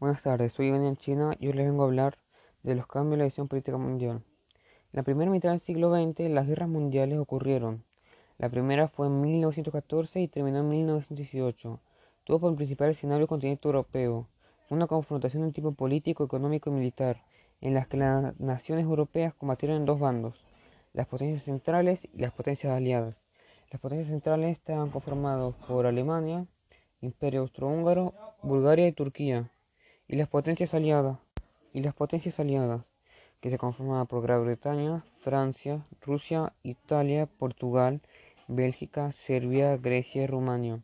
Buenas tardes, soy Iván China y hoy les vengo a hablar de los cambios en la visión política mundial. En la primera mitad del siglo XX, las guerras mundiales ocurrieron. La primera fue en 1914 y terminó en 1918. Tuvo por principal escenario el continente europeo. Fue una confrontación de un tipo político, económico y militar, en las que las naciones europeas combatieron en dos bandos, las potencias centrales y las potencias aliadas. Las potencias centrales estaban conformadas por Alemania, Imperio Austrohúngaro, Bulgaria y Turquía, y las potencias aliadas, y las potencias aliadas, que se conformaban por Gran Bretaña, Francia, Rusia, Italia, Portugal, Bélgica, Serbia, Grecia y Rumania.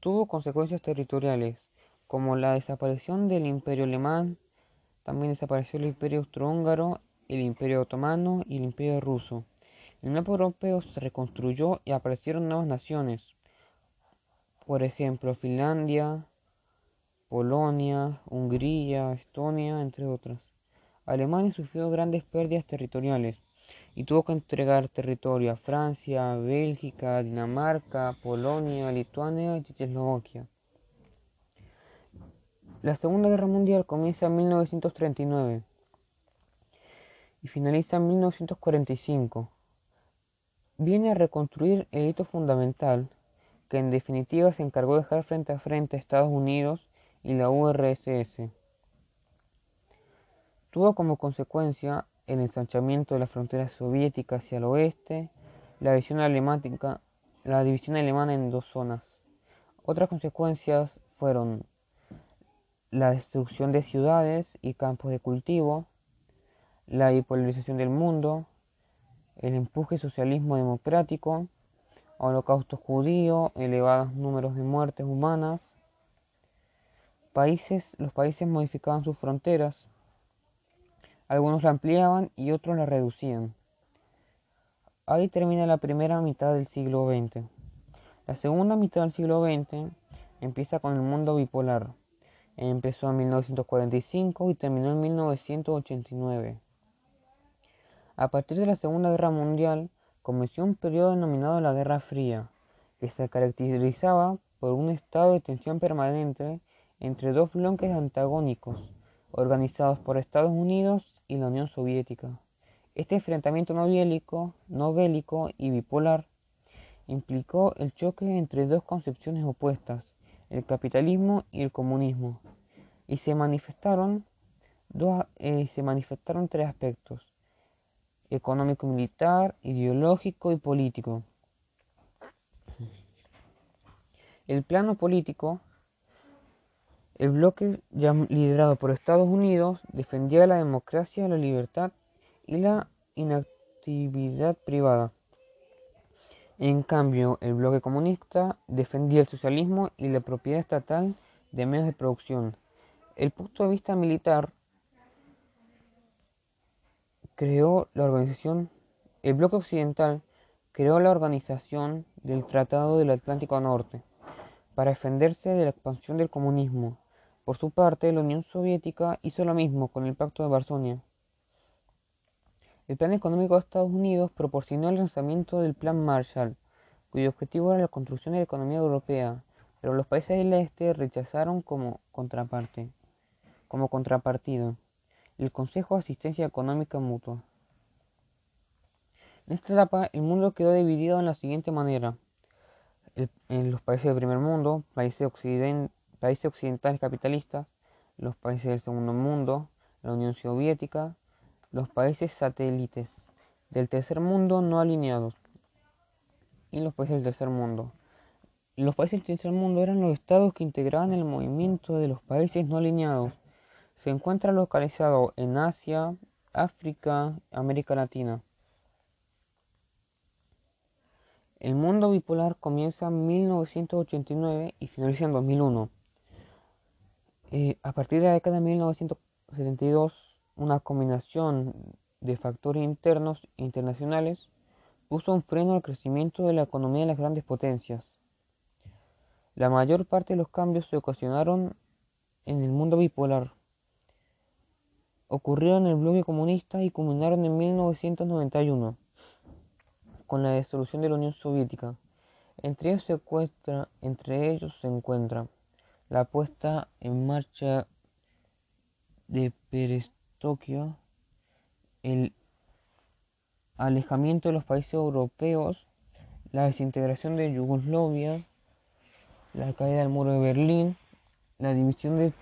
Tuvo consecuencias territoriales, como la desaparición del Imperio alemán, también desapareció el Imperio Austrohúngaro, el Imperio otomano y el Imperio ruso. El mapa europeo se reconstruyó y aparecieron nuevas naciones, por ejemplo, Finlandia, Polonia, Hungría, Estonia, entre otras. Alemania sufrió grandes pérdidas territoriales y tuvo que entregar territorio a Francia, Bélgica, Dinamarca, Polonia, Lituania y Checoslovaquia. La Segunda Guerra Mundial comienza en 1939 y finaliza en 1945. Viene a reconstruir el hito fundamental que en definitiva se encargó de dejar frente a frente a Estados Unidos y la URSS. Tuvo como consecuencia el ensanchamiento de la frontera soviética hacia el oeste, la división, la división alemana en dos zonas. Otras consecuencias fueron la destrucción de ciudades y campos de cultivo, la bipolarización del mundo, el empuje socialismo democrático, holocausto judío, elevados números de muertes humanas. Países, los países modificaban sus fronteras, algunos la ampliaban y otros la reducían. Ahí termina la primera mitad del siglo XX. La segunda mitad del siglo XX empieza con el mundo bipolar. Empezó en 1945 y terminó en 1989. A partir de la Segunda Guerra Mundial, comenzó un periodo denominado la Guerra Fría, que se caracterizaba por un estado de tensión permanente entre dos bloques antagónicos, organizados por Estados Unidos y la Unión Soviética. Este enfrentamiento no bélico, no bélico y bipolar implicó el choque entre dos concepciones opuestas, el capitalismo y el comunismo, y se manifestaron, dos, eh, se manifestaron tres aspectos económico militar, ideológico y político. El plano político, el bloque ya liderado por Estados Unidos defendía la democracia, la libertad y la inactividad privada. En cambio, el bloque comunista defendía el socialismo y la propiedad estatal de medios de producción. El punto de vista militar creó la organización, el bloque occidental creó la organización del Tratado del Atlántico Norte para defenderse de la expansión del comunismo. Por su parte, la Unión Soviética hizo lo mismo con el Pacto de Varsovia. El Plan Económico de Estados Unidos proporcionó el lanzamiento del Plan Marshall, cuyo objetivo era la construcción de la economía europea, pero los países del este rechazaron como contraparte, como contrapartido el Consejo de Asistencia Económica Mutua. En esta etapa, el mundo quedó dividido en la siguiente manera. en los países del primer mundo, países, países occidentales capitalistas, los países del segundo mundo, la Unión Soviética, los países satélites del tercer mundo no alineados y los países del tercer mundo. Los países del tercer mundo eran los estados que integraban el movimiento de los países no alineados se encuentra localizado en Asia, África, América Latina. El mundo bipolar comienza en 1989 y finaliza en 2001. Eh, a partir de la década de 1972, una combinación de factores internos e internacionales puso un freno al crecimiento de la economía de las grandes potencias. La mayor parte de los cambios se ocasionaron en el mundo bipolar ocurrieron en el bloque comunista y culminaron en 1991 con la disolución de la Unión Soviética. Entre ellos, se encuentra, entre ellos se encuentra la puesta en marcha de perestroika, el alejamiento de los países europeos, la desintegración de Yugoslavia, la caída del muro de Berlín, la división de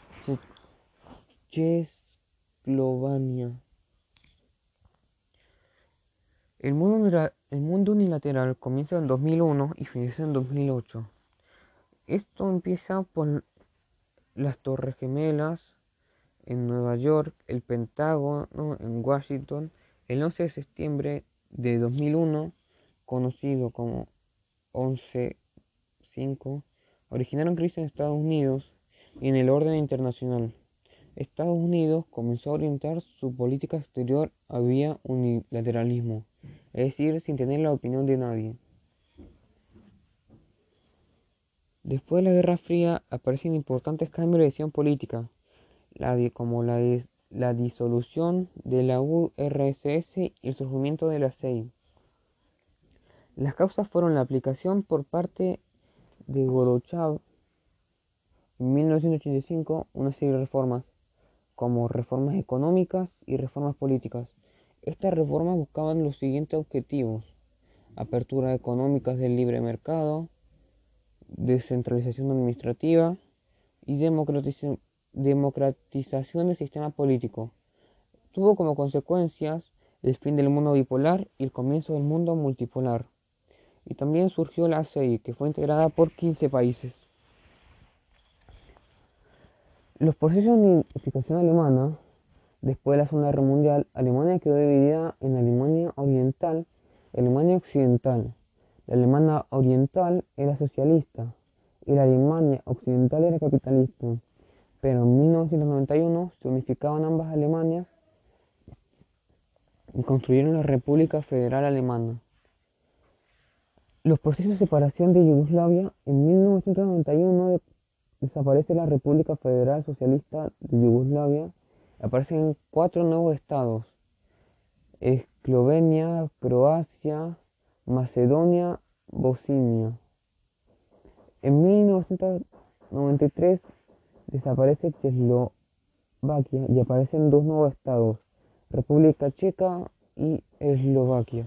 Checoslovaquia. El mundo, el mundo unilateral comienza en 2001 y finaliza en 2008. Esto empieza por las Torres Gemelas en Nueva York, el Pentágono en Washington, el 11 de septiembre de 2001, conocido como 11-5, originaron crisis en Estados Unidos y en el orden internacional. Estados Unidos comenzó a orientar su política exterior a vía unilateralismo, es decir, sin tener la opinión de nadie. Después de la Guerra Fría aparecen importantes cambios de visión política, como la, disolución de la URSS y el surgimiento de la CEI. Las causas fueron la aplicación por parte de Gorbachev en 1985 una serie de reformas, como reformas económicas y reformas políticas. Estas reformas buscaban los siguientes objetivos: apertura económicas del libre mercado, descentralización administrativa y democratización del sistema político. Tuvo como consecuencias el fin del mundo bipolar y el comienzo del mundo multipolar. Y también surgió la ACI, que fue integrada por 15 países. Los procesos de unificación alemana, después de la Segunda Guerra Mundial, Alemania quedó dividida en Alemania Oriental y Alemania Occidental. La Alemania oriental era socialista y la Alemania occidental era capitalista, pero en 1991 se unificaban ambas Alemanias y construyeron la República Federal Alemana. Los procesos de separación de Yugoslavia en 1991 desaparece la República Federal Socialista de Yugoslavia, aparecen cuatro nuevos estados, Eslovenia, Croacia, Macedonia, Bosnia. En 1993 desaparece Checoslovaquia y aparecen dos nuevos estados, República Checa y Eslovaquia.